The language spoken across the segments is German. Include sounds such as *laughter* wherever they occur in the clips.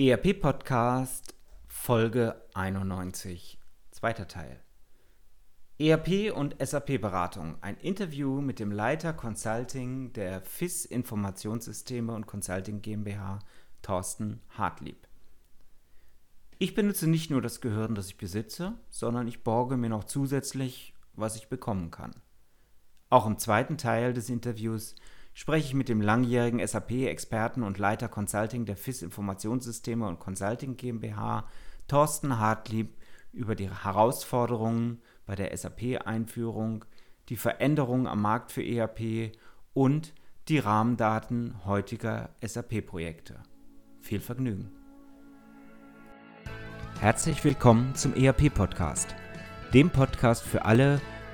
ERP Podcast Folge 91, zweiter Teil. ERP und SAP Beratung. Ein Interview mit dem Leiter Consulting der FIS Informationssysteme und Consulting GmbH, Thorsten Hartlieb. Ich benutze nicht nur das Gehirn, das ich besitze, sondern ich borge mir noch zusätzlich, was ich bekommen kann. Auch im zweiten Teil des Interviews spreche ich mit dem langjährigen SAP-Experten und Leiter Consulting der FIS Informationssysteme und Consulting GmbH, Thorsten Hartlieb, über die Herausforderungen bei der SAP-Einführung, die Veränderungen am Markt für ERP und die Rahmendaten heutiger SAP-Projekte. Viel Vergnügen. Herzlich willkommen zum ERP-Podcast, dem Podcast für alle, die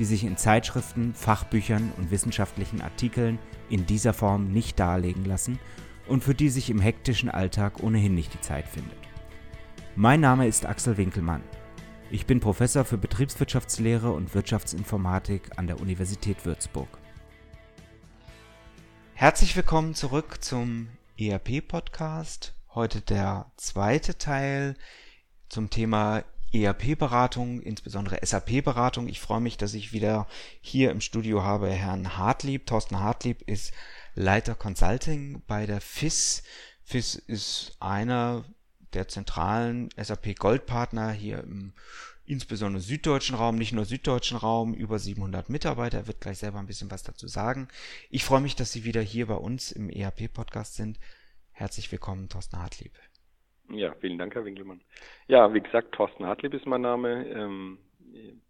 die sich in Zeitschriften, Fachbüchern und wissenschaftlichen Artikeln in dieser Form nicht darlegen lassen und für die sich im hektischen Alltag ohnehin nicht die Zeit findet. Mein Name ist Axel Winkelmann. Ich bin Professor für Betriebswirtschaftslehre und Wirtschaftsinformatik an der Universität Würzburg. Herzlich willkommen zurück zum ERP-Podcast. Heute der zweite Teil zum Thema ERP-Beratung, insbesondere SAP-Beratung. Ich freue mich, dass ich wieder hier im Studio habe Herrn Hartlieb. Thorsten Hartlieb ist Leiter Consulting bei der FIS. FIS ist einer der zentralen SAP-Goldpartner hier im insbesondere süddeutschen Raum, nicht nur süddeutschen Raum, über 700 Mitarbeiter. Er wird gleich selber ein bisschen was dazu sagen. Ich freue mich, dass Sie wieder hier bei uns im ERP-Podcast sind. Herzlich willkommen, Thorsten Hartlieb. Ja, vielen Dank, Herr Winkelmann. Ja, wie gesagt, Thorsten Hartlieb ist mein Name. Ähm,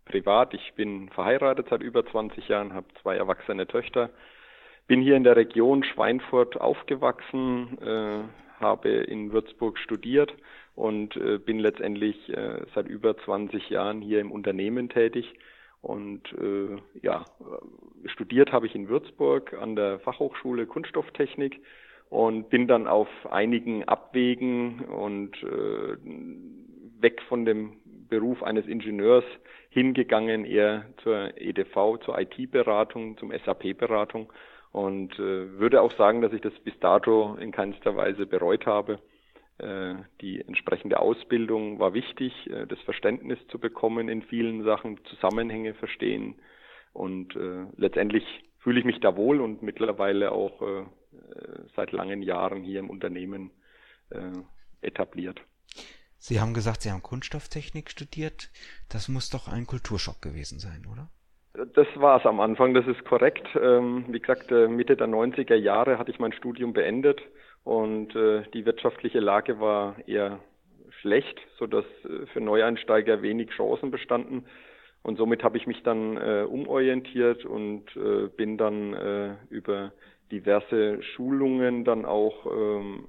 privat, ich bin verheiratet seit über 20 Jahren, habe zwei erwachsene Töchter, bin hier in der Region Schweinfurt aufgewachsen, äh, habe in Würzburg studiert und äh, bin letztendlich äh, seit über 20 Jahren hier im Unternehmen tätig. Und äh, ja, studiert habe ich in Würzburg an der Fachhochschule Kunststofftechnik und bin dann auf einigen Abwegen und äh, weg von dem Beruf eines Ingenieurs hingegangen, eher zur EDV, zur IT-Beratung, zum SAP-Beratung und äh, würde auch sagen, dass ich das bis dato in keinster Weise bereut habe. Äh, die entsprechende Ausbildung war wichtig, äh, das Verständnis zu bekommen in vielen Sachen, Zusammenhänge verstehen und äh, letztendlich fühle ich mich da wohl und mittlerweile auch äh, seit langen Jahren hier im Unternehmen äh, etabliert. Sie haben gesagt, Sie haben Kunststofftechnik studiert. Das muss doch ein Kulturschock gewesen sein, oder? Das war es am Anfang, das ist korrekt. Ähm, wie gesagt, äh, Mitte der 90er Jahre hatte ich mein Studium beendet und die wirtschaftliche Lage war eher schlecht, sodass für Neueinsteiger wenig Chancen bestanden. Und somit habe ich mich dann umorientiert und bin dann über diverse Schulungen dann auch ähm,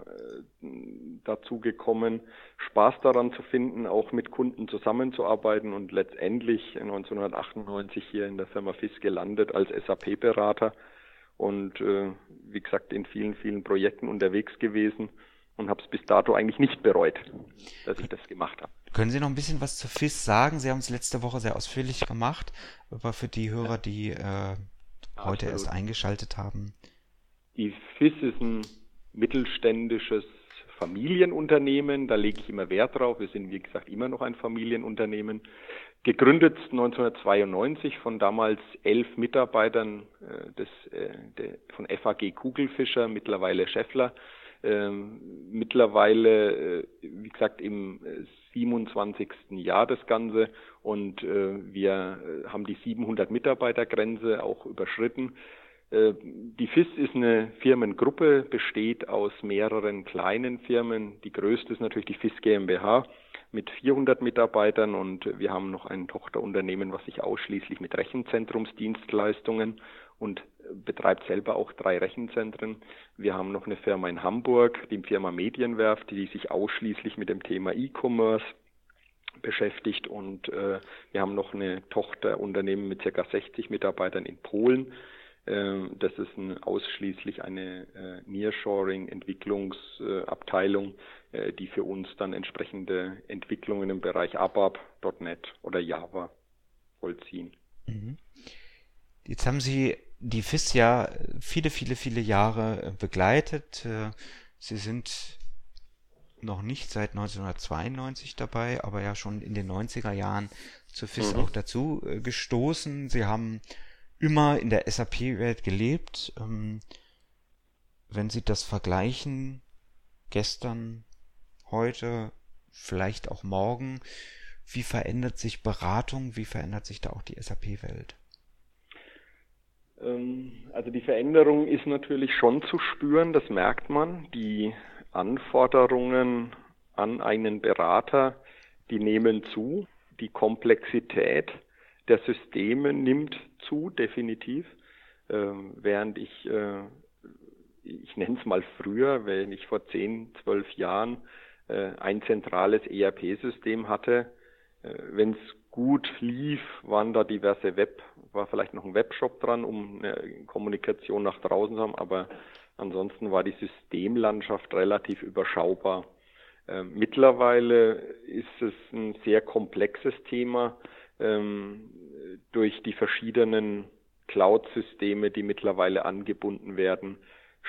dazu gekommen, Spaß daran zu finden, auch mit Kunden zusammenzuarbeiten und letztendlich 1998 hier in der Firma FIS gelandet als SAP-Berater und äh, wie gesagt in vielen, vielen Projekten unterwegs gewesen und habe es bis dato eigentlich nicht bereut, dass ich das gemacht habe. Können Sie noch ein bisschen was zur FIS sagen? Sie haben es letzte Woche sehr ausführlich gemacht, aber für die Hörer, die äh, heute Absolut. erst eingeschaltet haben. Die FIS ist ein mittelständisches Familienunternehmen, da lege ich immer Wert drauf. Wir sind, wie gesagt, immer noch ein Familienunternehmen. Gegründet 1992 von damals elf Mitarbeitern äh, des, äh, der, von FAG Kugelfischer, mittlerweile Scheffler. Ähm, mittlerweile, äh, wie gesagt, im 27. Jahr das Ganze und äh, wir äh, haben die 700 Mitarbeitergrenze auch überschritten. Äh, die FIS ist eine Firmengruppe, besteht aus mehreren kleinen Firmen. Die größte ist natürlich die FIS GmbH mit 400 Mitarbeitern und wir haben noch ein Tochterunternehmen, was sich ausschließlich mit Rechenzentrumsdienstleistungen und betreibt selber auch drei Rechenzentren. Wir haben noch eine Firma in Hamburg, die Firma Medienwerft, die sich ausschließlich mit dem Thema E-Commerce beschäftigt und äh, wir haben noch eine Tochterunternehmen mit ca. 60 Mitarbeitern in Polen. Äh, das ist ein, ausschließlich eine äh, Nearshoring-Entwicklungsabteilung, äh, die für uns dann entsprechende Entwicklungen im Bereich ABAP, .NET oder Java vollziehen. Mhm. Jetzt haben Sie die FIS ja viele, viele, viele Jahre äh, begleitet. Sie sind noch nicht seit 1992 dabei, aber ja schon in den 90er Jahren zur FIS mhm. auch dazu gestoßen. Sie haben immer in der SAP-Welt gelebt. Ähm, wenn Sie das vergleichen, gestern, heute, vielleicht auch morgen, wie verändert sich Beratung, wie verändert sich da auch die SAP-Welt? Ähm, also die Veränderung ist natürlich schon zu spüren, das merkt man. Die Anforderungen an einen Berater, die nehmen zu. Die Komplexität der Systeme nimmt zu, definitiv. Ähm, während ich, äh, ich nenne es mal früher, wenn ich vor zehn, zwölf Jahren äh, ein zentrales ERP-System hatte, äh, wenn es gut lief, waren da diverse Web, war vielleicht noch ein Webshop dran, um eine Kommunikation nach draußen zu haben, aber ansonsten war die Systemlandschaft relativ überschaubar. Äh, mittlerweile ist es ein sehr komplexes Thema ähm, durch die verschiedenen Cloud-Systeme, die mittlerweile angebunden werden,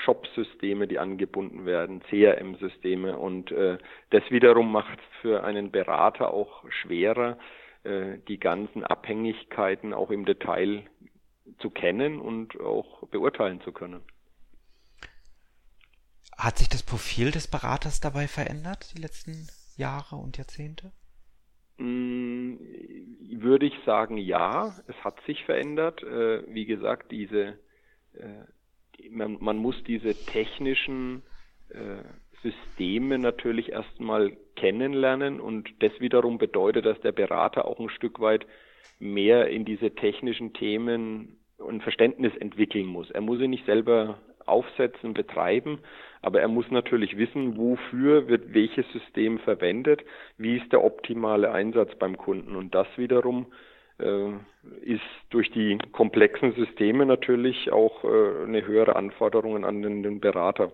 Shop-Systeme, die angebunden werden, CRM-Systeme und äh, das wiederum macht es für einen Berater auch schwerer, äh, die ganzen Abhängigkeiten auch im Detail zu kennen und auch beurteilen zu können. Hat sich das Profil des Beraters dabei verändert, die letzten Jahre und Jahrzehnte? Würde ich sagen, ja, es hat sich verändert. Äh, wie gesagt, diese, äh, man, man muss diese technischen Systeme natürlich erstmal kennenlernen und das wiederum bedeutet, dass der Berater auch ein Stück weit mehr in diese technischen Themen ein Verständnis entwickeln muss. Er muss sie nicht selber aufsetzen, betreiben, aber er muss natürlich wissen, wofür wird welches System verwendet, wie ist der optimale Einsatz beim Kunden. Und das wiederum äh, ist durch die komplexen Systeme natürlich auch äh, eine höhere Anforderung an den, den Berater.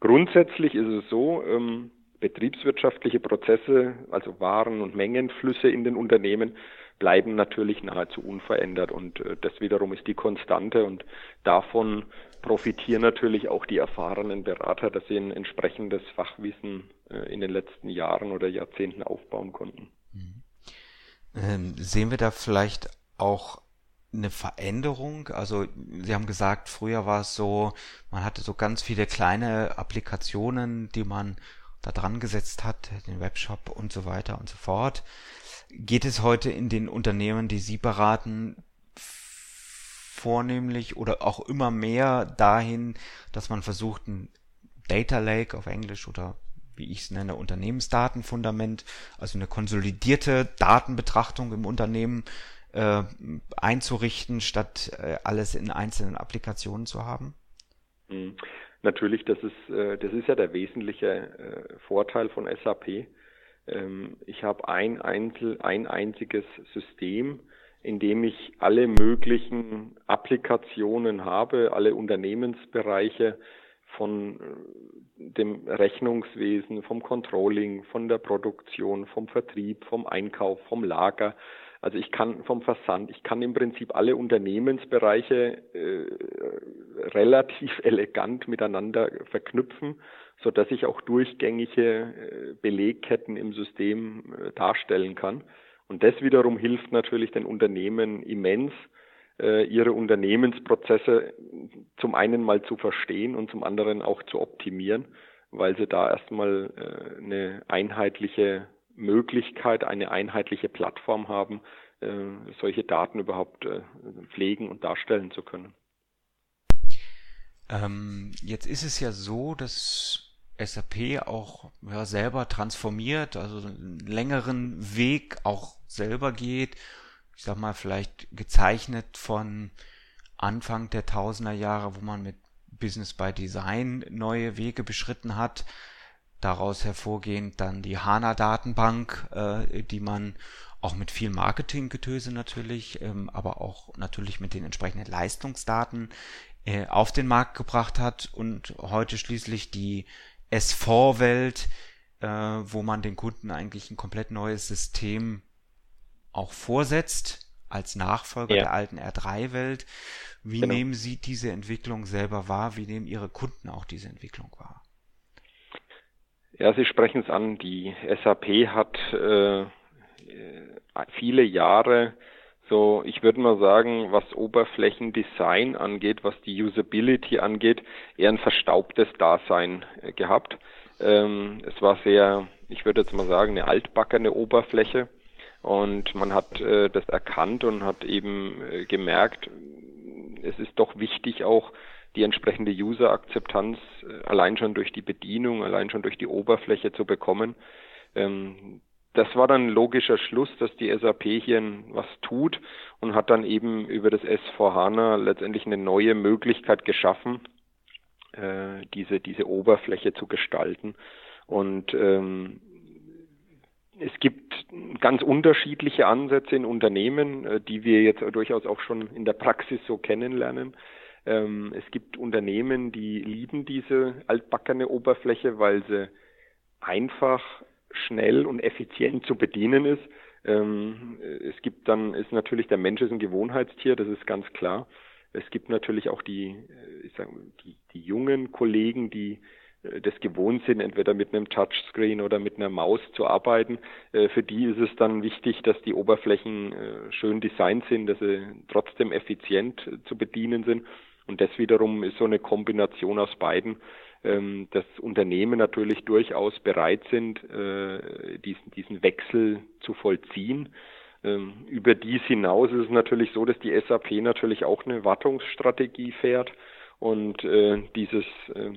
Grundsätzlich ist es so, ähm, betriebswirtschaftliche Prozesse, also Waren- und Mengenflüsse in den Unternehmen, bleiben natürlich nahezu unverändert. Und äh, das wiederum ist die Konstante. Und davon profitieren natürlich auch die erfahrenen Berater, dass sie ein entsprechendes Fachwissen äh, in den letzten Jahren oder Jahrzehnten aufbauen konnten. Mhm. Ähm, sehen wir da vielleicht auch eine Veränderung? Also Sie haben gesagt, früher war es so, man hatte so ganz viele kleine Applikationen, die man da dran gesetzt hat, den Webshop und so weiter und so fort. Geht es heute in den Unternehmen, die Sie beraten, vornehmlich oder auch immer mehr dahin, dass man versucht, ein Data Lake auf Englisch oder wie ich es nenne, Unternehmensdatenfundament, also eine konsolidierte Datenbetrachtung im Unternehmen äh, einzurichten, statt äh, alles in einzelnen Applikationen zu haben? Mhm. Natürlich, das ist, äh, das ist ja der wesentliche äh, Vorteil von SAP. Ähm, ich habe ein, ein einziges System, in dem ich alle möglichen Applikationen habe, alle Unternehmensbereiche von äh, dem Rechnungswesen, vom Controlling, von der Produktion, vom Vertrieb, vom Einkauf, vom Lager. Also ich kann vom Versand, ich kann im Prinzip alle Unternehmensbereiche äh, relativ *laughs* elegant miteinander verknüpfen, so dass ich auch durchgängige äh, Belegketten im System äh, darstellen kann. Und das wiederum hilft natürlich den Unternehmen immens, äh, ihre Unternehmensprozesse zum einen mal zu verstehen und zum anderen auch zu optimieren, weil sie da erstmal äh, eine einheitliche Möglichkeit, eine einheitliche Plattform haben, äh, solche Daten überhaupt pflegen und darstellen zu können. Ähm, jetzt ist es ja so, dass SAP auch ja, selber transformiert, also einen längeren Weg auch selber geht. Ich sag mal, vielleicht gezeichnet von Anfang der Tausender Jahre, wo man mit Business by Design neue Wege beschritten hat daraus hervorgehend dann die HANA-Datenbank, äh, die man auch mit viel Marketinggetöse natürlich, ähm, aber auch natürlich mit den entsprechenden Leistungsdaten äh, auf den Markt gebracht hat und heute schließlich die S4-Welt, äh, wo man den Kunden eigentlich ein komplett neues System auch vorsetzt als Nachfolger ja. der alten R3-Welt. Wie genau. nehmen Sie diese Entwicklung selber wahr? Wie nehmen Ihre Kunden auch diese Entwicklung wahr? Ja, Sie sprechen es an. Die SAP hat äh, viele Jahre so, ich würde mal sagen, was Oberflächendesign angeht, was die Usability angeht, eher ein verstaubtes Dasein äh, gehabt. Ähm, es war sehr, ich würde jetzt mal sagen, eine altbackene Oberfläche und man hat äh, das erkannt und hat eben äh, gemerkt, es ist doch wichtig auch die entsprechende User-Akzeptanz äh, allein schon durch die Bedienung, allein schon durch die Oberfläche zu bekommen. Ähm, das war dann logischer Schluss, dass die SAP hier was tut und hat dann eben über das S4HANA letztendlich eine neue Möglichkeit geschaffen, äh, diese, diese Oberfläche zu gestalten. Und ähm, es gibt ganz unterschiedliche Ansätze in Unternehmen, äh, die wir jetzt durchaus auch schon in der Praxis so kennenlernen. Ähm, es gibt Unternehmen, die lieben diese altbackene Oberfläche, weil sie einfach schnell und effizient zu bedienen ist. Ähm, es gibt dann, ist natürlich der Mensch ist ein Gewohnheitstier, das ist ganz klar. Es gibt natürlich auch die, äh, ich sag, die, die jungen Kollegen, die das gewohnt sind, entweder mit einem Touchscreen oder mit einer Maus zu arbeiten. Äh, für die ist es dann wichtig, dass die Oberflächen schön designt sind, dass sie trotzdem effizient zu bedienen sind. Und das wiederum ist so eine Kombination aus beiden, ähm, dass Unternehmen natürlich durchaus bereit sind, äh, diesen, Wechsel zu vollziehen. Ähm, über dies hinaus ist es natürlich so, dass die SAP natürlich auch eine Wartungsstrategie fährt und äh, dieses äh,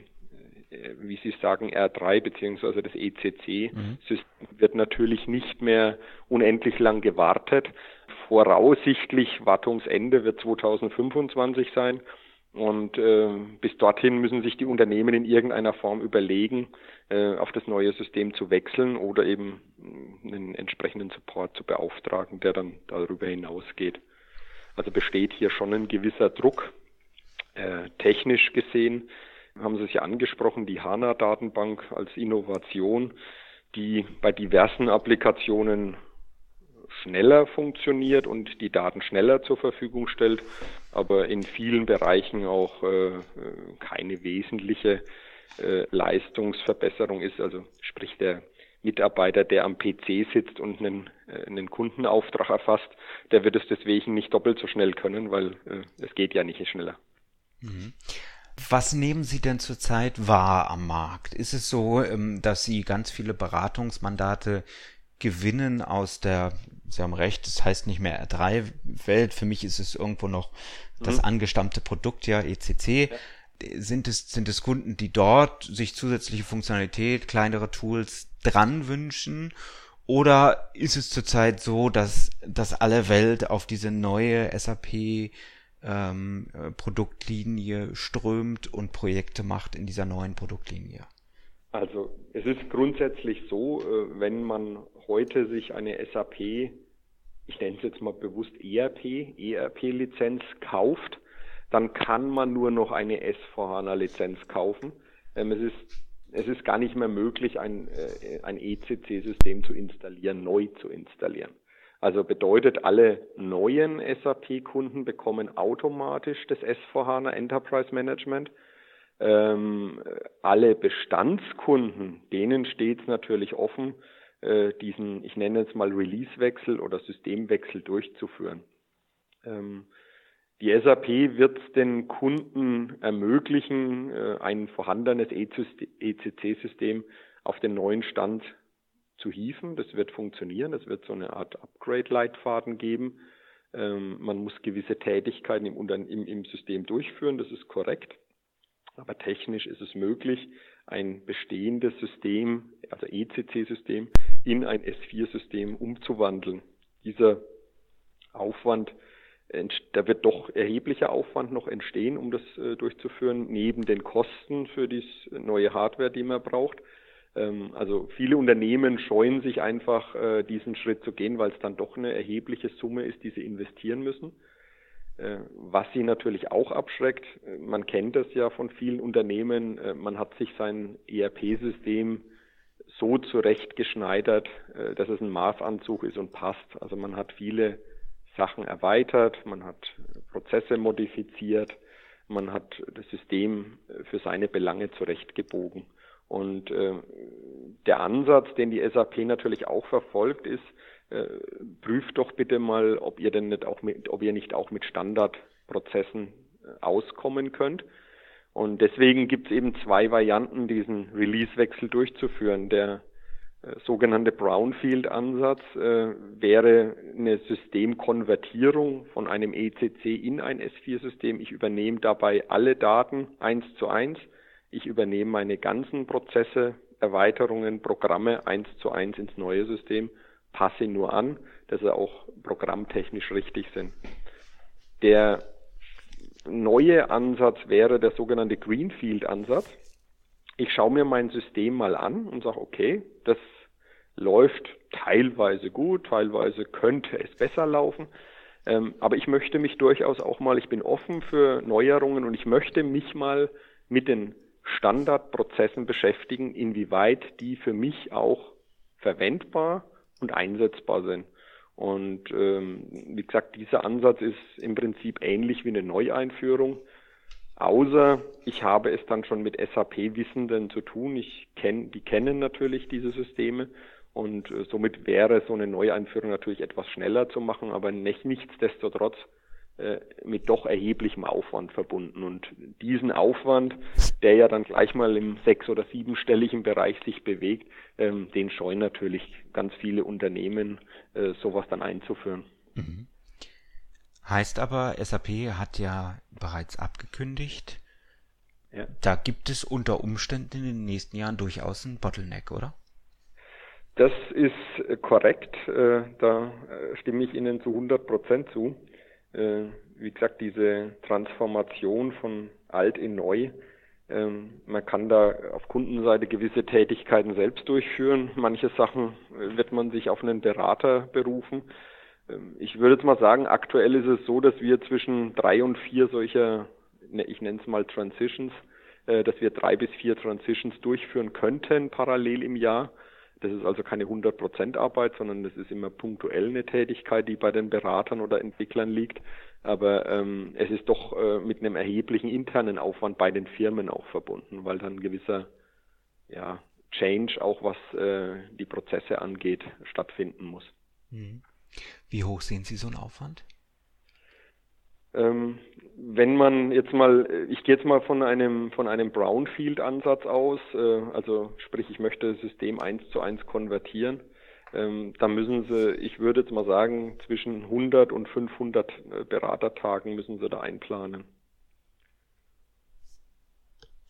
wie Sie sagen, R3 beziehungsweise das ECC-System mhm. wird natürlich nicht mehr unendlich lang gewartet. Voraussichtlich Wartungsende wird 2025 sein. Und äh, bis dorthin müssen sich die Unternehmen in irgendeiner Form überlegen, äh, auf das neue System zu wechseln oder eben äh, einen entsprechenden Support zu beauftragen, der dann darüber hinausgeht. Also besteht hier schon ein gewisser Druck. Äh, technisch gesehen haben Sie es ja angesprochen, die HANA-Datenbank als Innovation, die bei diversen Applikationen schneller funktioniert und die Daten schneller zur Verfügung stellt, aber in vielen Bereichen auch äh, keine wesentliche äh, Leistungsverbesserung ist. Also sprich der Mitarbeiter, der am PC sitzt und einen, äh, einen Kundenauftrag erfasst, der wird es deswegen nicht doppelt so schnell können, weil äh, es geht ja nicht schneller. Mhm. Was nehmen Sie denn zurzeit wahr am Markt? Ist es so, ähm, dass Sie ganz viele Beratungsmandate gewinnen aus der Sie haben recht, das heißt nicht mehr R3-Welt. Für mich ist es irgendwo noch das mhm. angestammte Produkt, ja, ECC. Ja. Sind es, sind es Kunden, die dort sich zusätzliche Funktionalität, kleinere Tools dran wünschen? Oder ist es zurzeit so, dass, dass alle Welt auf diese neue SAP ähm, Produktlinie strömt und Projekte macht in dieser neuen Produktlinie? Also es ist grundsätzlich so, äh, wenn man heute sich eine SAP, ich nenne es jetzt mal bewusst ERP, ERP-Lizenz kauft, dann kann man nur noch eine S4HANA-Lizenz kaufen. Ähm, es ist es ist gar nicht mehr möglich, ein, äh, ein ECC-System zu installieren, neu zu installieren. Also bedeutet, alle neuen SAP-Kunden bekommen automatisch das S4HANA Enterprise Management ähm, alle Bestandskunden, denen steht es natürlich offen, äh, diesen, ich nenne es mal Release-Wechsel oder Systemwechsel durchzuführen. Ähm, die SAP wird den Kunden ermöglichen, äh, ein vorhandenes ECC-System auf den neuen Stand zu hieven. Das wird funktionieren. Es wird so eine Art Upgrade-Leitfaden geben. Ähm, man muss gewisse Tätigkeiten im, im, im System durchführen. Das ist korrekt. Aber technisch ist es möglich, ein bestehendes System, also ECC-System, in ein S4-System umzuwandeln. Dieser Aufwand, da wird doch erheblicher Aufwand noch entstehen, um das äh, durchzuführen, neben den Kosten für die neue Hardware, die man braucht. Ähm, also viele Unternehmen scheuen sich einfach, äh, diesen Schritt zu gehen, weil es dann doch eine erhebliche Summe ist, die sie investieren müssen. Äh, was sie natürlich auch abschreckt, äh, man kennt das ja von vielen Unternehmen, man hat sich sein ERP-System so zurechtgeschneidert, dass es ein Maßanzug ist und passt. Also man hat viele Sachen erweitert, man hat Prozesse modifiziert, man hat das System für seine Belange zurechtgebogen. Und äh, der Ansatz, den die SAP natürlich auch verfolgt, ist, äh, prüft doch bitte mal, ob ihr denn nicht auch mit, ob ihr nicht auch mit Standardprozessen äh, auskommen könnt. Und deswegen gibt es eben zwei Varianten, diesen Release-Wechsel durchzuführen. Der äh, sogenannte Brownfield-Ansatz äh, wäre eine Systemkonvertierung von einem ECC in ein S4-System. Ich übernehme dabei alle Daten eins zu eins ich übernehme meine ganzen Prozesse, Erweiterungen, Programme eins zu eins ins neue System, passe nur an, dass sie auch programmtechnisch richtig sind. Der neue Ansatz wäre der sogenannte Greenfield-Ansatz. Ich schaue mir mein System mal an und sage, okay, das läuft teilweise gut, teilweise könnte es besser laufen. Ähm, aber ich möchte mich durchaus auch mal, ich bin offen für Neuerungen und ich möchte mich mal mit den Standardprozessen beschäftigen, inwieweit die für mich auch verwendbar und einsetzbar sind. Und ähm, wie gesagt, dieser Ansatz ist im Prinzip ähnlich wie eine Neueinführung, außer ich habe es dann schon mit SAP-Wissenden zu tun. Ich kenne, die kennen natürlich diese Systeme und äh, somit wäre so eine Neueinführung natürlich etwas schneller zu machen, aber nicht, nichtsdestotrotz mit doch erheblichem Aufwand verbunden. Und diesen Aufwand, der ja dann gleich mal im sechs- oder siebenstelligen Bereich sich bewegt, ähm, den scheuen natürlich ganz viele Unternehmen, äh, sowas dann einzuführen. Mhm. Heißt aber, SAP hat ja bereits abgekündigt, ja. da gibt es unter Umständen in den nächsten Jahren durchaus einen Bottleneck, oder? Das ist korrekt. Äh, da stimme ich Ihnen zu 100 Prozent zu äh, wie gesagt, diese Transformation von alt in neu. Ähm, man kann da auf Kundenseite gewisse Tätigkeiten selbst durchführen. Manche Sachen äh, wird man sich auf einen Berater berufen. Ähm, ich würde jetzt mal sagen, aktuell ist es so, dass wir zwischen drei und vier solcher, ne, ich nenne es mal Transitions, äh, dass wir drei bis vier Transitions durchführen könnten parallel im Jahr. Das ist also keine 100% Arbeit, sondern das ist immer punktuell eine Tätigkeit, die bei den Beratern oder Entwicklern liegt. Aber ähm, es ist doch äh, mit einem erheblichen internen Aufwand bei den Firmen auch verbunden, weil dann gewisser ja, Change, auch was äh, die Prozesse angeht, stattfinden muss. Mhm. Wie hoch sehen Sie so einen Aufwand? Ähm, wenn man jetzt mal, ich gehe jetzt mal von einem von einem Brownfield-Ansatz aus, äh, also sprich, ich möchte das System eins zu eins konvertieren, ähm, dann müssen Sie, ich würde jetzt mal sagen, zwischen 100 und 500 äh, Beratertagen müssen Sie da einplanen.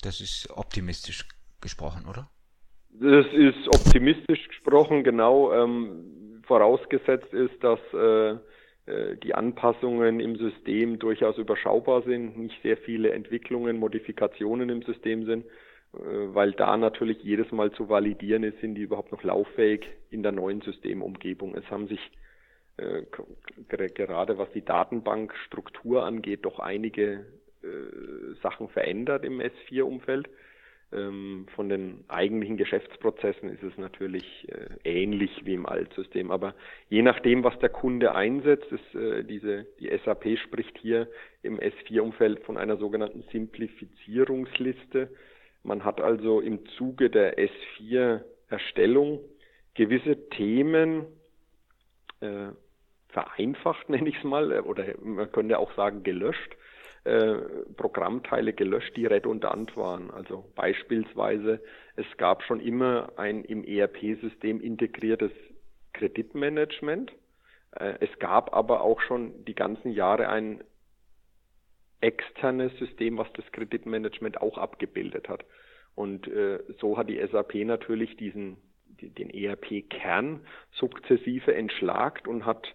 Das ist optimistisch gesprochen, oder? Das ist optimistisch gesprochen, genau. Ähm, vorausgesetzt ist, dass äh, äh, die Anpassungen im System durchaus überschaubar sind, nicht sehr viele Entwicklungen, Modifikationen im System sind, äh, weil da natürlich jedes Mal zu validieren ist, sind die überhaupt noch lauffähig in der neuen Systemumgebung. Es haben sich äh, gerade was die Datenbankstruktur angeht, doch einige Sachen verändert im S4-Umfeld. Ähm, von den eigentlichen Geschäftsprozessen ist es natürlich äh, ähnlich wie im Altsystem. Aber je nachdem, was der Kunde einsetzt, ist äh, diese, die SAP spricht hier im S4-Umfeld von einer sogenannten Simplifizierungsliste. Man hat also im Zuge der S4-Erstellung gewisse Themen äh, vereinfacht, *laughs* nenne ich es mal, oder man könnte auch sagen gelöscht äh, Programmteile gelöscht, die redundant waren. Also beispielsweise, es gab schon immer ein im ERP-System integriertes Kreditmanagement. Äh, es gab aber auch schon die ganzen Jahre ein externes System, was das Kreditmanagement auch abgebildet hat. Und äh, so hat die SAP natürlich diesen den ERP-Kern sukzessive entschlagt und hat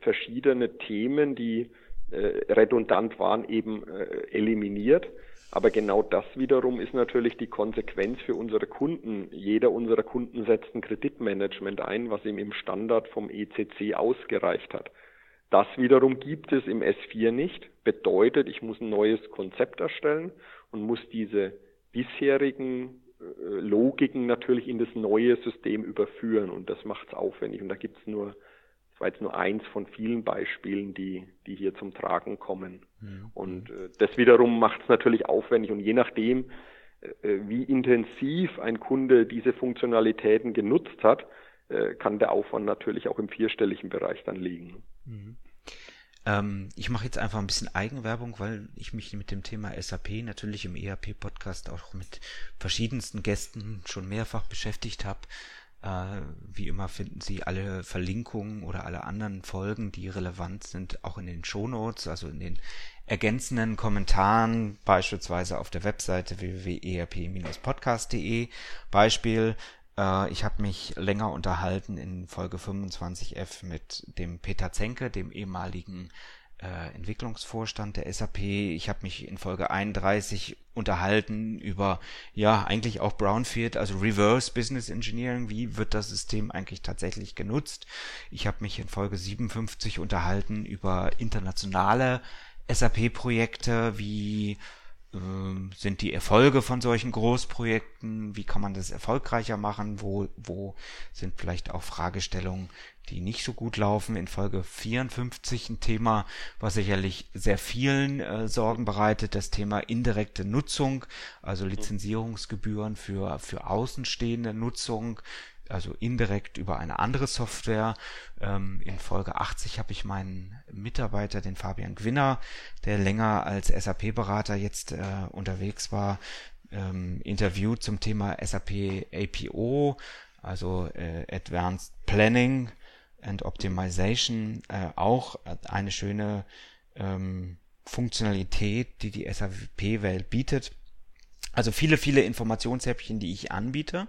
verschiedene Themen, die redundant waren, eben äh, eliminiert. Aber genau das wiederum ist natürlich die Konsequenz für unsere Kunden. Jeder unserer Kunden setzt ein Kreditmanagement ein, was ihm im Standard vom ECC ausgereicht hat. Das wiederum gibt es im S4 nicht. Bedeutet, ich muss ein neues Konzept erstellen und muss diese bisherigen äh, Logiken natürlich in das neue System überführen. Und das macht es aufwendig. Und da gibt es nur das war jetzt nur eins von vielen Beispielen, die, die hier zum Tragen kommen. Mhm. Und äh, das wiederum macht es natürlich aufwendig und je nachdem, äh, äh, wie intensiv ein Kunde diese Funktionalitäten genutzt hat, äh, kann der Aufwand natürlich auch im vierstelligen Bereich dann liegen. Mhm. Ähm, ich mache jetzt einfach ein bisschen Eigenwerbung, weil ich mich mit dem Thema SAP natürlich im ERP-Podcast auch mit verschiedensten Gästen schon mehrfach beschäftigt habe. Äh, wie immer finden Sie alle Verlinkungen oder alle anderen Folgen, die relevant sind, auch in den Shownotes, also in den ergänzenden Kommentaren, beispielsweise auf der Webseite www.erp-podcast.de. Beispiel, äh, ich habe mich länger unterhalten in Folge 25f mit dem Peter Zenke, dem ehemaligen äh, Entwicklungsvorstand der SAP. Ich habe mich in Folge 31 unterhalten über ja eigentlich auch Brownfield, also Reverse Business Engineering. Wie wird das System eigentlich tatsächlich genutzt? Ich habe mich in Folge 57 unterhalten über internationale SAP-Projekte, wie sind die Erfolge von solchen Großprojekten, wie kann man das erfolgreicher machen, wo, wo sind vielleicht auch Fragestellungen, die nicht so gut laufen. In Folge 54 ein Thema, was sicherlich sehr vielen äh, Sorgen bereitet, das Thema indirekte Nutzung, also Lizenzierungsgebühren für, für außenstehende Nutzung, also indirekt über eine andere Software. Ähm, in Folge 80 habe ich meinen Mitarbeiter, den Fabian Gwinner, der länger als SAP-Berater jetzt äh, unterwegs war, ähm, interviewt zum Thema SAP APO, also äh, Advanced Planning and Optimization äh, auch eine schöne ähm, Funktionalität, die die SAP-Welt bietet. Also viele, viele Informationshäppchen, die ich anbiete.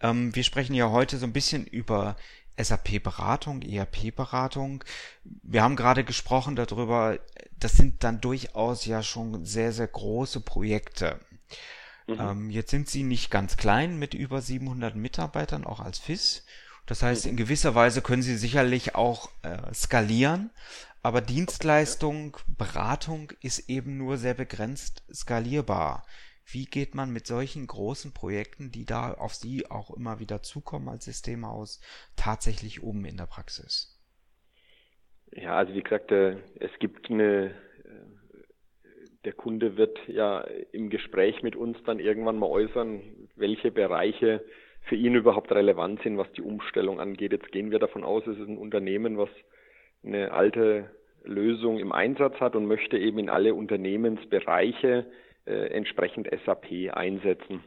Ähm, wir sprechen ja heute so ein bisschen über SAP-Beratung, ERP-Beratung. Wir haben gerade gesprochen darüber, das sind dann durchaus ja schon sehr, sehr große Projekte. Mhm. Ähm, jetzt sind sie nicht ganz klein mit über 700 Mitarbeitern, auch als FIS. Das heißt, in gewisser Weise können Sie sicherlich auch äh, skalieren, aber Dienstleistung, Beratung ist eben nur sehr begrenzt skalierbar. Wie geht man mit solchen großen Projekten, die da auf Sie auch immer wieder zukommen als Systemhaus, tatsächlich um in der Praxis? Ja, also wie gesagt, äh, es gibt eine, äh, der Kunde wird ja im Gespräch mit uns dann irgendwann mal äußern, welche Bereiche für ihn überhaupt relevant sind, was die Umstellung angeht. Jetzt gehen wir davon aus, es ist ein Unternehmen, was eine alte Lösung im Einsatz hat und möchte eben in alle Unternehmensbereiche äh, entsprechend SAP einsetzen.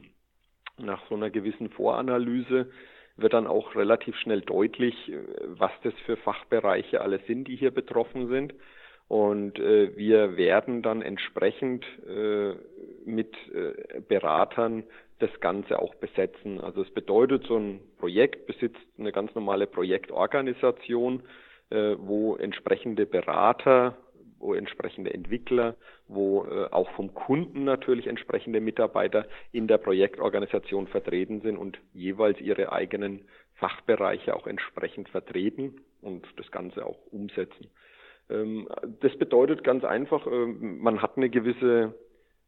Nach so einer gewissen Voranalyse wird dann auch relativ schnell deutlich, äh, was das für Fachbereiche alle sind, die hier betroffen sind. Und äh, wir werden dann entsprechend äh, mit äh, Beratern das Ganze auch besetzen. Also es bedeutet, so ein Projekt besitzt eine ganz normale Projektorganisation, äh, wo entsprechende Berater, wo entsprechende Entwickler, wo äh, auch vom Kunden natürlich entsprechende Mitarbeiter in der Projektorganisation vertreten sind und jeweils ihre eigenen Fachbereiche auch entsprechend vertreten und das Ganze auch umsetzen. Ähm, das bedeutet ganz einfach, äh, man hat eine gewisse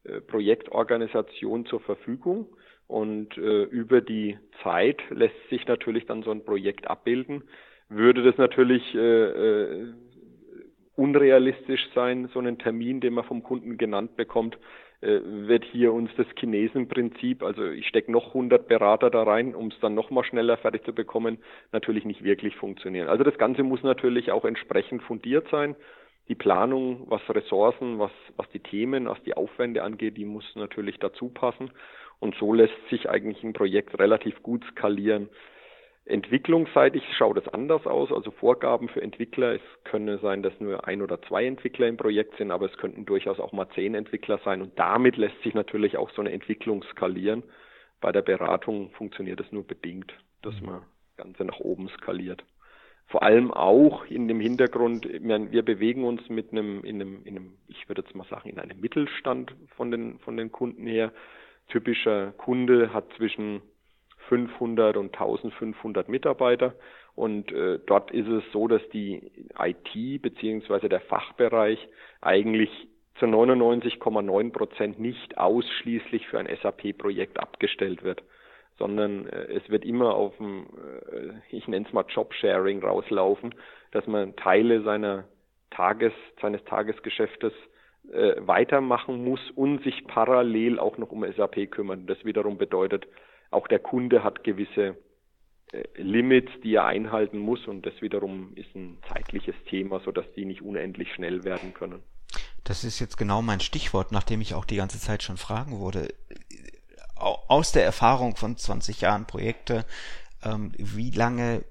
äh, Projektorganisation zur Verfügung und äh, über die Zeit lässt sich natürlich dann so ein Projekt abbilden. Würde das natürlich äh, äh, unrealistisch sein, so einen Termin, den man vom Kunden genannt bekommt, äh, wird hier uns das Chinesenprinzip, also ich stecke noch 100 Berater da rein, um es dann noch mal schneller fertig zu bekommen, natürlich nicht wirklich funktionieren. Also das Ganze muss natürlich auch entsprechend fundiert sein die Planung, was Ressourcen, was, was die Themen, was die Aufwände angeht, die muss natürlich dazu passen. Und so lässt sich eigentlich ein Projekt relativ gut skalieren. Entwicklungsseitig schaut es anders aus, also Vorgaben für Entwickler. Es könne sein, dass nur ein oder zwei Entwickler im Projekt sind, aber es könnten durchaus auch mal zehn Entwickler sein. Und damit lässt sich natürlich auch so eine Entwicklung skalieren. Bei der Beratung funktioniert es nur bedingt, dass man das Ganze nach oben skaliert. vor allem auch in dem Hintergrund, wir bewegen uns mit einem, in einem, in einem, ich würde jetzt mal sagen, in einem Mittelstand von den, von den Kunden her. Typischer Kunde hat zwischen 500 und 1500 Mitarbeiter und äh, dort ist es so, dass die IT beziehungsweise der Fachbereich eigentlich zu 99,9 Prozent nicht ausschließlich für ein SAP-Projekt abgestellt wird, sondern äh, es wird immer auf dem, äh, ich nenne es mal Jobsharing rauslaufen, dass man Teile seiner Tages, seines Tagesgeschäftes äh, weitermachen muss und sich parallel auch noch um SAP kümmern. Das wiederum bedeutet, auch der Kunde hat gewisse äh, Limits, die er einhalten muss und das wiederum ist ein zeitliches Thema, sodass die nicht unendlich schnell werden können. Das ist jetzt genau mein Stichwort, nachdem ich auch die ganze Zeit schon fragen wurde. Aus der Erfahrung von 20 Jahren Projekte, ähm, wie lange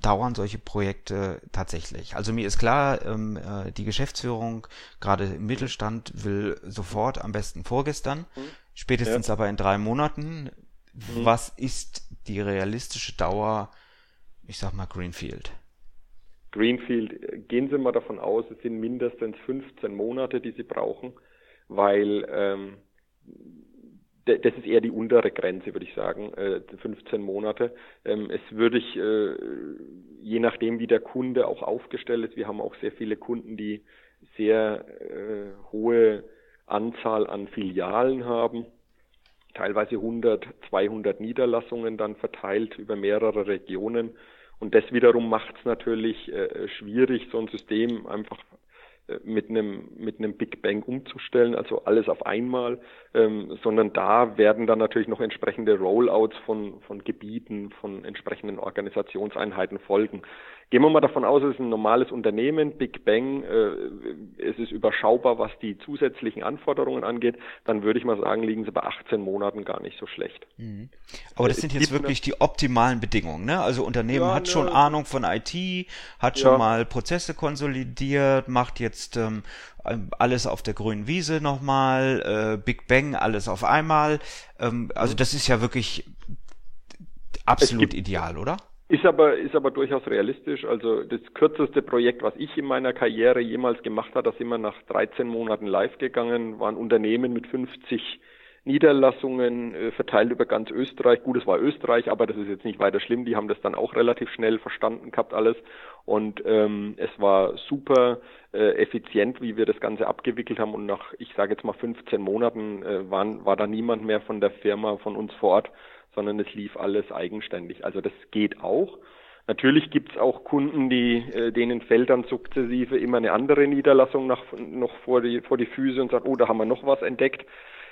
dauern solche Projekte tatsächlich? Also mir ist klar, ähm, äh, die Geschäftsführung, gerade im Mittelstand, will sofort, am besten vorgestern, mhm. spätestens ja. aber in drei Monaten. Mhm. Was ist die realistische Dauer, ich sag mal Greenfield? Greenfield, gehen Sie mal davon aus, es sind mindestens 15 Monate, die Sie brauchen, weil ähm, das ist eher die untere Grenze, würde ich sagen, äh, 15 Monate. Ähm, es würde ich, äh, je nachdem, wie der Kunde auch aufgestellt ist, wir haben auch sehr viele Kunden, die sehr äh, hohe Anzahl an Filialen haben, teilweise 100, 200 Niederlassungen dann verteilt über mehrere Regionen. Und das wiederum macht es natürlich äh, schwierig, so ein System einfach äh, mit einem mit einem Big Bang umzustellen, also alles auf einmal, ähm, sondern da werden dann natürlich noch entsprechende Rollouts von von Gebieten, von entsprechenden Organisationseinheiten folgen. Gehen wir mal davon aus, es ist ein normales Unternehmen, Big Bang, äh, es ist überschaubar, was die zusätzlichen Anforderungen angeht, dann würde ich mal sagen, liegen sie bei 18 Monaten gar nicht so schlecht. Mhm. Aber das sind jetzt wirklich die optimalen Bedingungen, ne? Also Unternehmen ja, hat schon ne, Ahnung von IT, hat schon mal Prozesse konsolidiert, macht jetzt ähm, alles auf der grünen Wiese nochmal, äh, Big Bang, alles auf einmal. Ähm, also das ist ja wirklich absolut ideal, oder? Ist aber, ist aber durchaus realistisch. Also das kürzeste Projekt, was ich in meiner Karriere jemals gemacht habe, da sind wir nach 13 Monaten live gegangen, war ein Unternehmen mit 50 Niederlassungen äh, verteilt über ganz Österreich. Gut, es war Österreich, aber das ist jetzt nicht weiter schlimm. Die haben das dann auch relativ schnell verstanden gehabt alles. Und ähm, es war super äh, effizient, wie wir das Ganze abgewickelt haben. Und nach, ich sage jetzt mal 15 Monaten, äh, waren, war da niemand mehr von der Firma von uns vor Ort sondern es lief alles eigenständig. Also das geht auch. Natürlich gibt es auch Kunden, die äh, denen fällt dann sukzessive immer eine andere Niederlassung nach, noch vor die, vor die Füße und sagt, oh, da haben wir noch was entdeckt.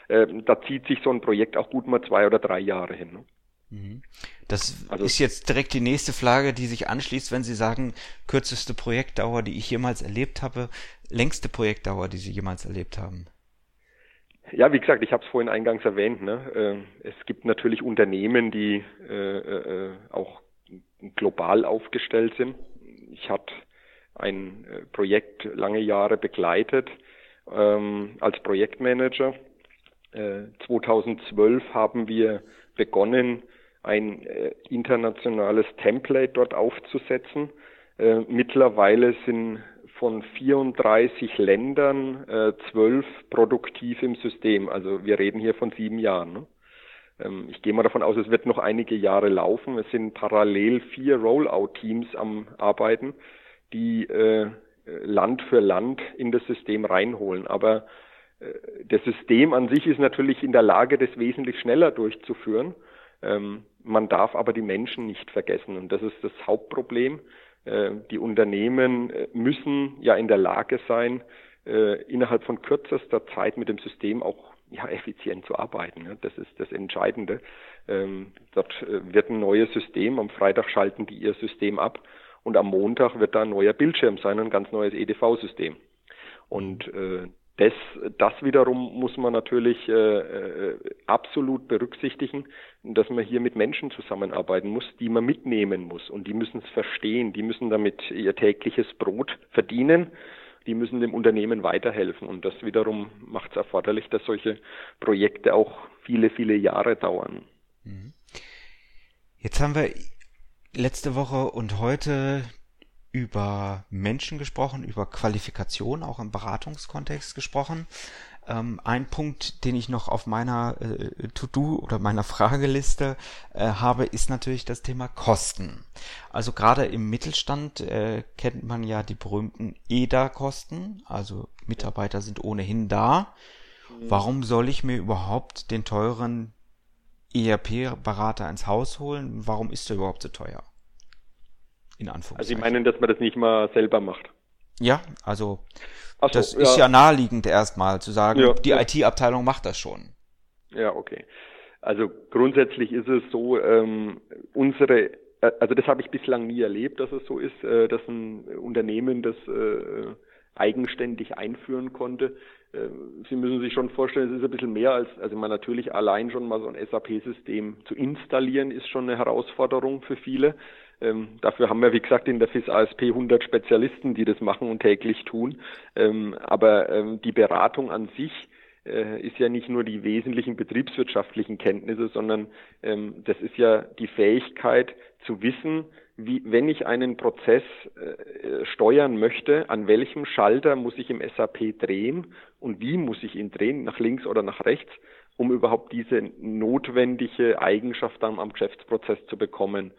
Äh, da zieht sich so ein Projekt auch gut mal zwei oder drei Jahre hin. Ne? Mhm. Das also, ist jetzt direkt die nächste Frage, die sich anschließt, wenn Sie sagen, kürzeste Projektdauer, die ich jemals erlebt habe, längste Projektdauer, die Sie jemals erlebt haben. Ja, wie gesagt, ich habe es vorhin eingangs erwähnt. Ne? Äh, es gibt natürlich Unternehmen, die äh, äh, auch global aufgestellt sind. Ich hatte ein Projekt lange Jahre begleitet ähm, als Projektmanager. 2012 haben wir begonnen, ein internationales Template dort aufzusetzen. mittlerweile sind von 34 Ländern äh, zwölf produktiv im System. Also wir reden hier von sieben Jahren. Ne? Ähm, ich gehe mal davon aus, es wird noch einige Jahre laufen. Es sind parallel vier Rollout-Teams am Arbeiten, die äh, Land für Land in das System reinholen. Aber äh, das System an sich ist natürlich in der Lage, das wesentlich schneller durchzuführen. Ähm, man darf aber die Menschen nicht vergessen. Und das ist das Hauptproblem. Äh, die Unternehmen äh, müssen ja in der Lage sein, äh, innerhalb von kürzester Zeit mit dem System auch ja, effizient zu arbeiten. Das ist das Entscheidende. Ähm, dort wird ein neues System, am Freitag schalten die ihr System ab und am Montag wird da ein neuer Bildschirm sein, ein ganz neues EDV-System. Und das, das wiederum muss man natürlich äh, äh, absolut berücksichtigen, dass man hier mit Menschen zusammenarbeiten muss, die man mitnehmen muss. Und die müssen es verstehen, die müssen damit ihr tägliches Brot verdienen, die müssen dem Unternehmen weiterhelfen. Und das wiederum macht es erforderlich, dass solche Projekte auch viele, viele Jahre dauern. Mhm. Jetzt haben wir letzte Woche und heute über Menschen gesprochen, über Qualifikation, auch im Beratungskontext gesprochen. Ähm, ein Punkt, den ich noch auf meiner äh, To-Do oder meiner Frageliste äh, habe, ist natürlich das Thema Kosten. Also gerade im Mittelstand äh, kennt man ja die berühmten EDA-Kosten, also Mitarbeiter sind ohnehin da. Mhm. Warum soll ich mir überhaupt den teuren ERP-Berater ins Haus holen? Warum ist der überhaupt so teuer? In Anführungszeichen. Also Sie meinen, dass man das nicht mal selber macht? Ja, also so, das ja. ist ja naheliegend erstmal zu sagen, ja, die ja. IT-Abteilung macht das schon. Ja, okay. Also grundsätzlich ist es so, ähm, unsere, äh, also das habe ich bislang nie erlebt, dass es so ist, äh, dass ein Unternehmen das äh, eigenständig einführen konnte. Äh, Sie müssen sich schon vorstellen, es ist ein bisschen mehr als, also man natürlich allein schon mal so ein SAP-System zu installieren, ist schon eine Herausforderung für viele. Ähm, dafür haben wir, wie gesagt, in der FIS ASP 100 Spezialisten, die das machen und täglich tun. Ähm, aber ähm, die Beratung an sich äh, ist ja nicht nur die wesentlichen betriebswirtschaftlichen Kenntnisse, sondern ähm, das ist ja die Fähigkeit zu wissen, wie, wenn ich einen Prozess äh, steuern möchte, an welchem Schalter muss ich im SAP drehen und wie muss ich ihn drehen, nach links oder nach rechts, um überhaupt diese notwendige Eigenschaft dann am Geschäftsprozess zu bekommen.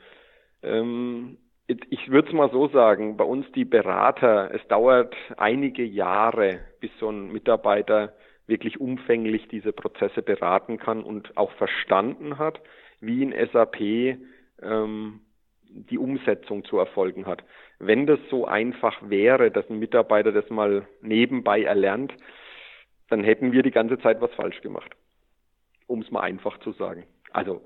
Ähm, ich würde es mal so sagen, bei uns die Berater, es dauert einige Jahre, bis so ein Mitarbeiter wirklich umfänglich diese Prozesse beraten kann und auch verstanden hat, wie in SAP ähm, die Umsetzung zu erfolgen hat. Wenn das so einfach wäre, dass ein Mitarbeiter das mal nebenbei erlernt, dann hätten wir die ganze Zeit was falsch gemacht. Um es mal einfach zu sagen. Also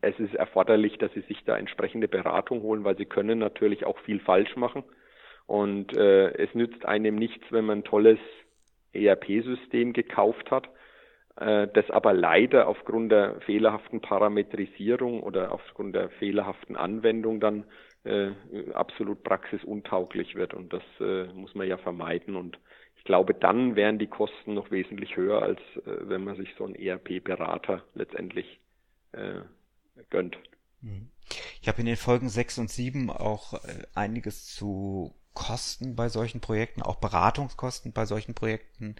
es ist erforderlich, dass sie sich da entsprechende Beratung holen, weil sie können natürlich auch viel falsch machen. Und äh, es nützt einem nichts, wenn man ein tolles ERP-System gekauft hat, das aber leider aufgrund der fehlerhaften Parametrisierung oder aufgrund der fehlerhaften Anwendung dann äh, absolut praxisuntauglich wird. Und das äh, muss man ja vermeiden. Und ich glaube, dann wären die Kosten noch wesentlich höher, als äh, wenn man sich so einen ERP-Berater letztendlich äh, gönnt. Mhm. Ich habe in den Folgen 6 und 7 auch äh, einiges zu Kosten bei solchen Projekten, auch Beratungskosten bei solchen Projekten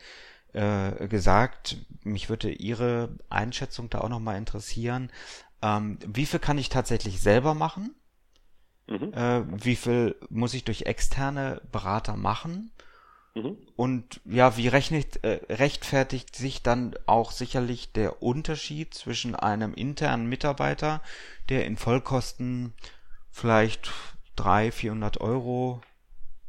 äh, gesagt. Mich würde Ihre Einschätzung da auch nochmal interessieren. Ähm, wie viel kann ich tatsächlich selber machen? Mhm. Äh, wie viel muss ich durch externe Berater machen? Mhm. Und ja, wie rechnet, äh, rechtfertigt sich dann auch sicherlich der Unterschied zwischen einem internen Mitarbeiter, der in Vollkosten vielleicht 300, 400 Euro,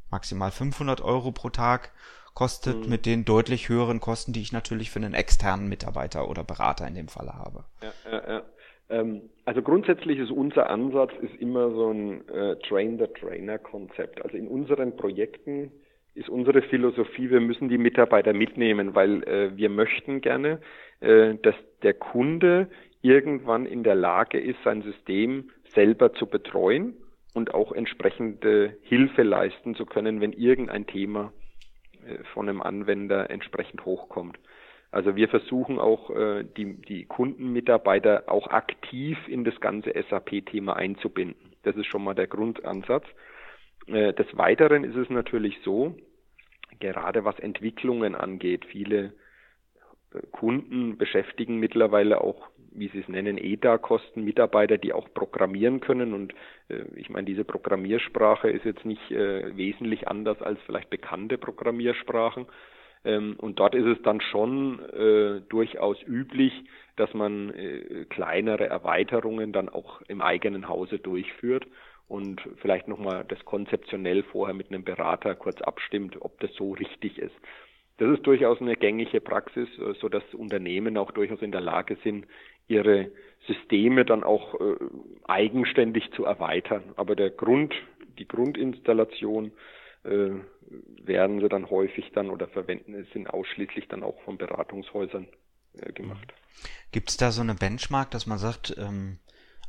maximal 500 Euro pro Tag kostet, mhm. mit den deutlich höheren Kosten, die ich natürlich für einen externen Mitarbeiter oder Berater in dem Falle habe. Ja, ja, ja. Ähm, also grundsätzlich ist unser Ansatz ist immer so ein äh, Train-the-Trainer-Konzept. Also in unseren Projekten ist unsere Philosophie, wir müssen die Mitarbeiter mitnehmen, weil äh, wir möchten gerne, äh, dass der Kunde irgendwann in der Lage ist, sein System selber zu betreuen und auch entsprechende Hilfe leisten zu können, wenn irgendein Thema von einem Anwender entsprechend hochkommt. Also wir versuchen auch äh, die, die Kundenmitarbeiter auch aktiv in das ganze SAP-Thema einzubinden. Das ist schon mal der Grundansatz. Äh, des Weiteren ist es natürlich so, gerade was Entwicklungen angeht, viele äh, Kunden beschäftigen mittlerweile auch, wie sie es nennen, EDA-Kosten, Mitarbeiter, die auch programmieren können. Und äh, ich meine, diese Programmiersprache ist jetzt nicht äh, wesentlich anders als vielleicht bekannte Programmiersprachen. Ähm, und dort ist es dann schon äh, durchaus üblich, dass man äh, kleinere Erweiterungen dann auch im eigenen Hause durchführt und vielleicht nochmal das konzeptionell vorher mit einem Berater kurz abstimmt, ob das so richtig ist. Das ist durchaus eine gängige Praxis, äh, so dass Unternehmen auch durchaus in der Lage sind, ihre Systeme dann auch äh, eigenständig zu erweitern. Aber der Grund, die Grundinstallation äh, werden sie dann häufig dann oder verwenden, sind ausschließlich dann auch von Beratungshäusern äh, gemacht. Gibt es da so eine Benchmark, dass man sagt, ähm,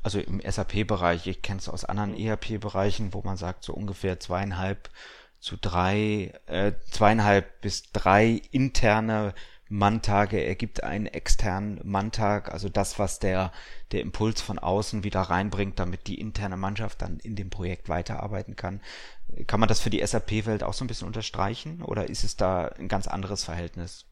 also im SAP-Bereich, ich kenne es aus anderen. ERP-Bereichen, wo man sagt, so ungefähr zweieinhalb zu drei, äh, zweieinhalb bis drei interne Manntage, er gibt einen externen Manntag, also das, was der, der Impuls von außen wieder reinbringt, damit die interne Mannschaft dann in dem Projekt weiterarbeiten kann. Kann man das für die SAP-Welt auch so ein bisschen unterstreichen oder ist es da ein ganz anderes Verhältnis?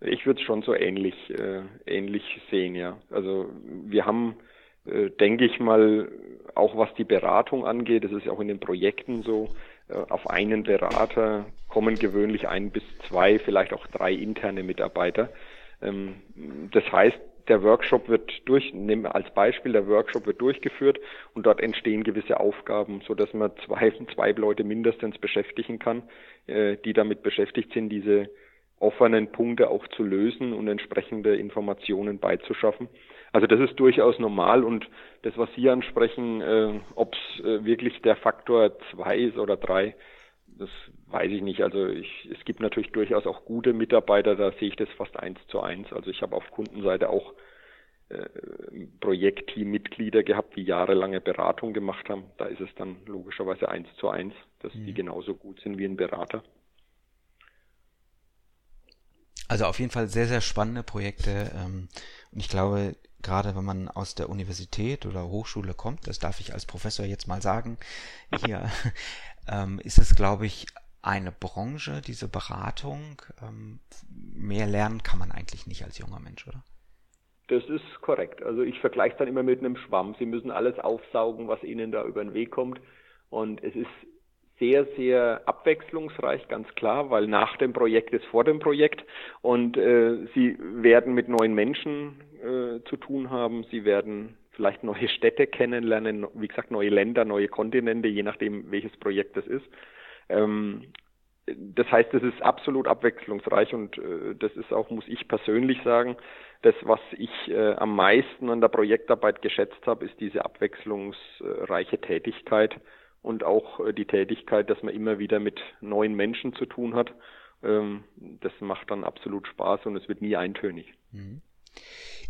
Ich würde es schon so ähnlich, äh, ähnlich sehen, ja. Also wir haben, äh, denke ich mal, auch was die Beratung angeht, das ist ja auch in den Projekten so, auf einen Berater kommen gewöhnlich ein bis zwei, vielleicht auch drei interne Mitarbeiter. Ähm, das heißt, der Workshop wird durch, nehmen wir als Beispiel, der Workshop wird durchgeführt und dort entstehen gewisse Aufgaben, so dass man zwei, *laughs* zwei Leute mindestens beschäftigen kann, äh, die damit beschäftigt sind, diese offenen Punkte auch zu lösen und entsprechende Informationen beizuschaffen. Also das ist durchaus normal und das, was Sie ansprechen, äh, ob es äh, wirklich der Faktor zwei ist oder drei, das weiß ich nicht. Also ich, es gibt natürlich durchaus auch gute Mitarbeiter, da sehe ich das fast eins zu eins. Also ich habe auf Kundenseite auch äh, Projektteammitglieder gehabt, die jahrelange Beratung gemacht haben. Da ist es dann logischerweise eins zu eins, dass mhm. die genauso gut sind wie ein Berater. Also auf jeden Fall sehr, sehr spannende Projekte. Ähm, und ich glaube, gerade wenn man aus der Universität oder Hochschule kommt, das darf ich als Professor jetzt mal sagen, hier *laughs* ähm, ist es, glaube ich, eine Branche, diese Beratung. Ähm, mehr lernen kann man eigentlich nicht als junger Mensch, oder? Das ist korrekt. Also ich vergleiche es dann immer mit einem Schwamm. Sie müssen alles aufsaugen, was Ihnen da über den Weg kommt. Und es ist sehr, sehr abwechslungsreich, ganz klar, weil nach dem Projekt ist vor dem Projekt. Und äh, sie werden mit neuen Menschen äh, zu tun haben, sie werden vielleicht neue Städte kennenlernen, wie gesagt, neue Länder, neue Kontinente, je nachdem, welches Projekt das ist. Ähm, das heißt, es ist absolut abwechslungsreich und äh, das ist auch, muss ich persönlich sagen, das, was ich äh, am meisten an der Projektarbeit geschätzt habe, ist diese abwechslungsreiche Tätigkeit und auch äh, die Tätigkeit, dass man immer wieder mit neuen Menschen zu tun hat. Ähm, das macht dann absolut Spaß und es wird nie eintönig. Mhm.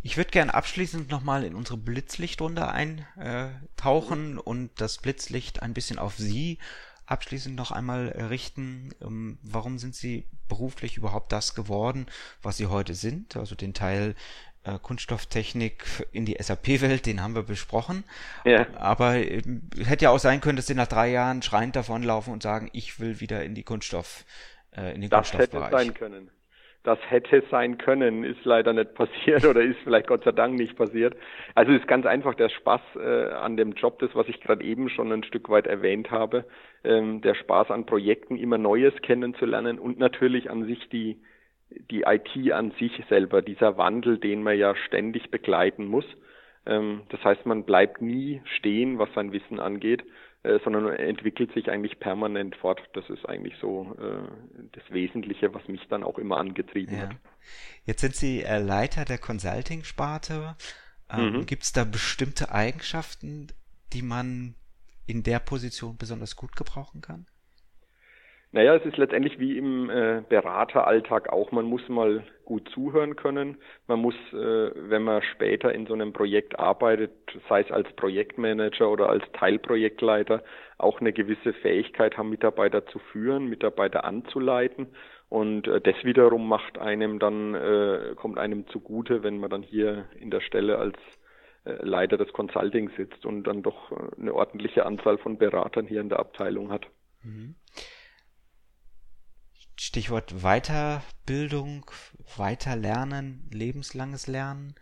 Ich würde gerne abschließend nochmal in unsere Blitzlichtrunde eintauchen und das Blitzlicht ein bisschen auf Sie abschließend noch einmal richten. Ähm, warum sind Sie beruflich überhaupt das geworden, was Sie heute sind? Also den Teil äh, Kunststofftechnik in die SAP-Welt, den haben wir besprochen. Ja. Aber äh, hätte ja auch sein können, dass sie nach drei Jahren schreiend davonlaufen und sagen, ich will wieder in die Kunststoff, äh, in den das Kunststoffbereich. Das hätte sein können. Das hätte sein können, ist leider nicht passiert *laughs* oder ist vielleicht Gott sei Dank nicht passiert. Also ist ganz einfach der Spaß äh, an dem Job, das was ich gerade eben schon ein Stück weit erwähnt habe, ähm, der Spaß an Projekten, immer Neues kennenzulernen und natürlich an sich die die IT an sich selber, dieser Wandel, den man ja ständig begleiten muss. Ähm, das heißt, man bleibt nie stehen, was sein Wissen angeht, äh, sondern entwickelt sich eigentlich permanent fort. Das ist eigentlich so äh, das Wesentliche, was mich dann auch immer angetrieben ja. hat. Jetzt sind Sie äh, Leiter der Consulting-Sparte. Ähm, mhm. Gibt es da bestimmte Eigenschaften, die man in der Position besonders gut gebrauchen kann? Naja, es ist letztendlich wie im äh, Berateralltag auch. Man muss mal gut zuhören können. Man muss, äh, wenn man später in so einem Projekt arbeitet, sei es als Projektmanager oder als Teilprojektleiter, auch eine gewisse Fähigkeit haben, Mitarbeiter zu führen, Mitarbeiter anzuleiten. Und äh, das wiederum macht einem dann, äh, kommt einem zugute, wenn man dann hier in der Stelle als äh, Leiter des Consulting sitzt und dann doch äh, eine ordentliche Anzahl von Beratern hier in der Abteilung hat. Mhm. Stichwort Weiterbildung, Weiterlernen, lebenslanges Lernen.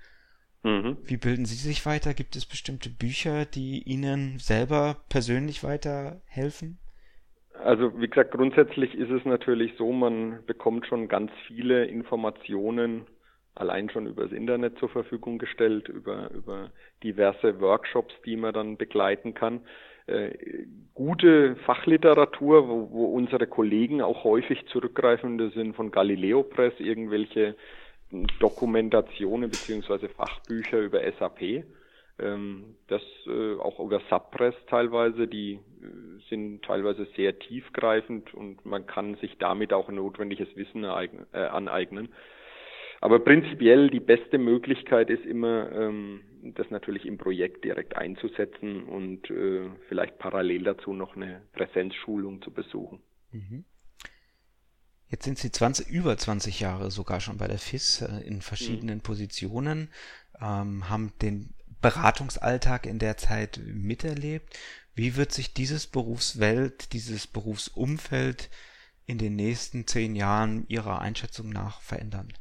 Mhm. Wie bilden Sie sich weiter? Gibt es bestimmte Bücher, die Ihnen selber persönlich weiterhelfen? Also wie gesagt, grundsätzlich ist es natürlich so, man bekommt schon ganz viele Informationen allein schon übers Internet zur Verfügung gestellt, über, über diverse Workshops, die man dann begleiten kann gute Fachliteratur, wo, wo unsere Kollegen auch häufig zurückgreifen. Das sind von Galileo Press irgendwelche Dokumentationen beziehungsweise Fachbücher über SAP. Ähm, das äh, auch über Subpress teilweise, die äh, sind teilweise sehr tiefgreifend und man kann sich damit auch notwendiges Wissen äh, aneignen. Aber prinzipiell die beste Möglichkeit ist immer, ähm, das natürlich im Projekt direkt einzusetzen und äh, vielleicht parallel dazu noch eine Präsenzschulung zu besuchen. Mhm. Jetzt sind Sie 20, über 20 Jahre sogar schon bei der FIS äh, in verschiedenen mhm. Positionen, ähm, haben den Beratungsalltag in der Zeit miterlebt. Wie wird sich dieses Berufswelt, dieses Berufsumfeld in den nächsten zehn Jahren Ihrer Einschätzung nach verändern?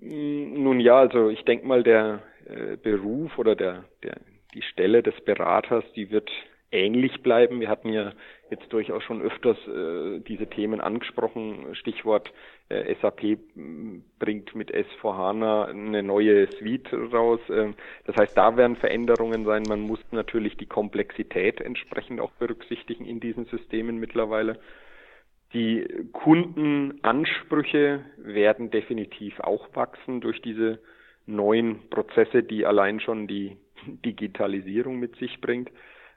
Mm, nun ja, also ich denke mal, der äh, Beruf oder der, der, die Stelle des Beraters, die wird ähnlich bleiben. Wir hatten ja jetzt durchaus schon öfters äh, diese Themen angesprochen. Stichwort äh, SAP bringt mit S4HANA eine neue Suite raus. Äh, das heißt, da werden Veränderungen sein. Man muss natürlich die Komplexität entsprechend auch berücksichtigen in diesen Systemen mittlerweile. Die Kundenansprüche werden definitiv auch wachsen durch diese neuen Prozesse, die allein schon die *laughs* Digitalisierung mit sich bringt.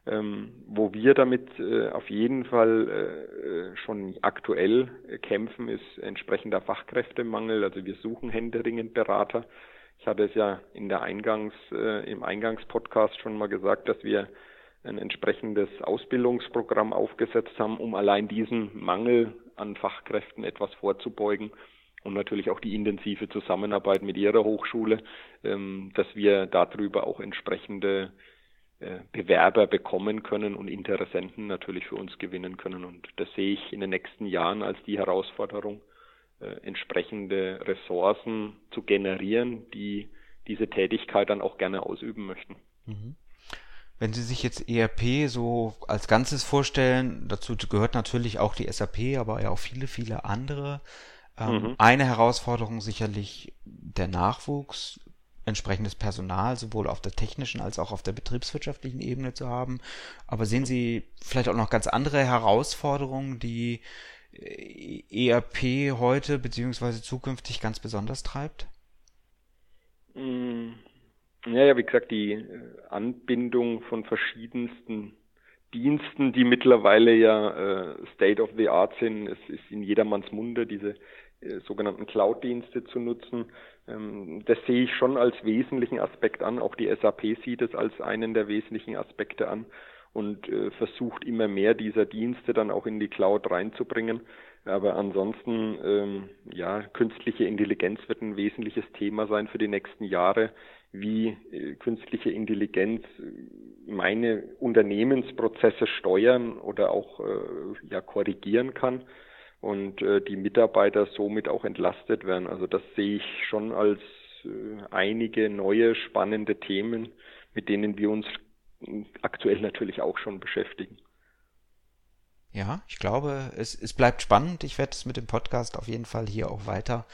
Ähm, wo wir damit äh, auf jeden Fall äh, äh schon aktuell kämpfen, ist entsprechender Fachkräftemangel. Also wir suchen händeringend Berater. Ich hatte es ja in der Eingangs, äh, im Eingangspodcast schon mal gesagt, dass wir ein entsprechendes Ausbildungsprogramm aufgesetzt haben, um allein diesen Mangel an Fachkräften etwas vorzubeugen und natürlich auch die intensive Zusammenarbeit mit Ihrer Hochschule, ähm, dass wir darüber auch entsprechende äh, Bewerber bekommen können und Interessenten natürlich für uns gewinnen können. Und das sehe ich in den nächsten Jahren als die Herausforderung, äh, entsprechende Ressourcen zu generieren, die diese Tätigkeit dann auch gerne ausüben möchten. Mhm. Wenn Sie sich jetzt ERP so als Ganzes vorstellen, dazu gehört natürlich auch die SAP, aber ja auch viele, viele andere. Ähm, mhm. Eine Herausforderung sicherlich der Nachwuchs, entsprechendes Personal sowohl auf der technischen als auch auf der betriebswirtschaftlichen Ebene zu haben. Aber sehen Sie vielleicht auch noch ganz andere Herausforderungen, die äh, ERP heute beziehungsweise zukünftig ganz besonders treibt? Mhm. Ja, ja, wie gesagt, die äh, Anbindung von verschiedensten Diensten, die mittlerweile ja äh, State of the Art sind. Es ist in jedermanns Munde, diese äh, sogenannten Cloud-Dienste zu nutzen. Ähm, das sehe ich schon als wesentlichen Aspekt an. Auch die SAP sieht es als einen der wesentlichen Aspekte an und äh, versucht immer mehr dieser Dienste dann auch in die Cloud reinzubringen. Aber ansonsten, ähm, ja, künstliche Intelligenz wird ein wesentliches Thema sein für die nächsten Jahre wie äh, künstliche Intelligenz äh, meine Unternehmensprozesse steuern oder auch äh, ja korrigieren kann und äh, die Mitarbeiter somit auch entlastet werden. Also das sehe ich schon als äh, einige neue spannende Themen, mit denen wir uns aktuell natürlich auch schon beschäftigen. Ja, ich glaube, es, es bleibt spannend. Ich werde es mit dem Podcast auf jeden Fall hier auch weiter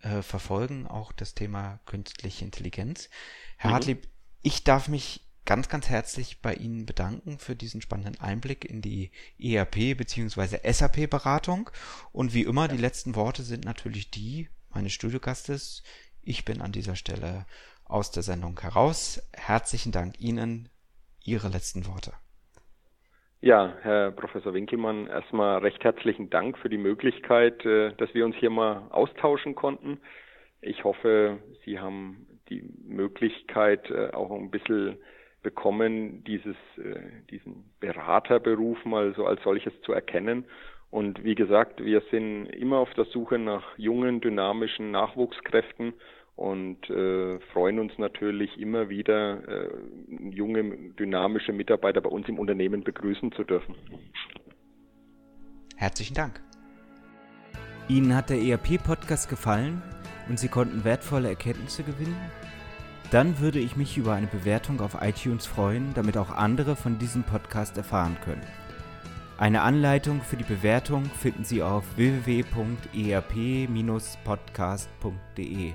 äh, verfolgen, auch das Thema künstliche Intelligenz. Herr mhm. Hartlieb, ich darf mich ganz, ganz herzlich bei Ihnen bedanken für diesen spannenden Einblick in die ERP bzw. SAP-Beratung. Und wie immer, die letzten Worte sind natürlich die meines Studiogastes. Ich bin an dieser Stelle aus der Sendung heraus. Herzlichen Dank Ihnen. Ihre letzten Worte. Ja, Herr Professor Winkelmann, erstmal recht herzlichen Dank für die Möglichkeit, äh, dass wir uns hier mal austauschen konnten. Ich hoffe, Sie haben die Möglichkeit äh, auch ein bisschen bekommen, dieses, äh, diesen Beraterberuf mal so als solches zu erkennen. Und wie gesagt, wir sind immer auf der Suche nach jungen, dynamischen Nachwuchskräften und äh, freuen uns natürlich immer wieder, äh, junge, dynamische Mitarbeiter bei uns im Unternehmen begrüßen zu dürfen. Herzlichen Dank. Ihnen hat der ERP-Podcast gefallen und Sie konnten wertvolle Erkenntnisse gewinnen? Dann würde ich mich über eine Bewertung auf iTunes freuen, damit auch andere von diesem Podcast erfahren können. Eine Anleitung für die Bewertung finden Sie auf www.erp-podcast.de.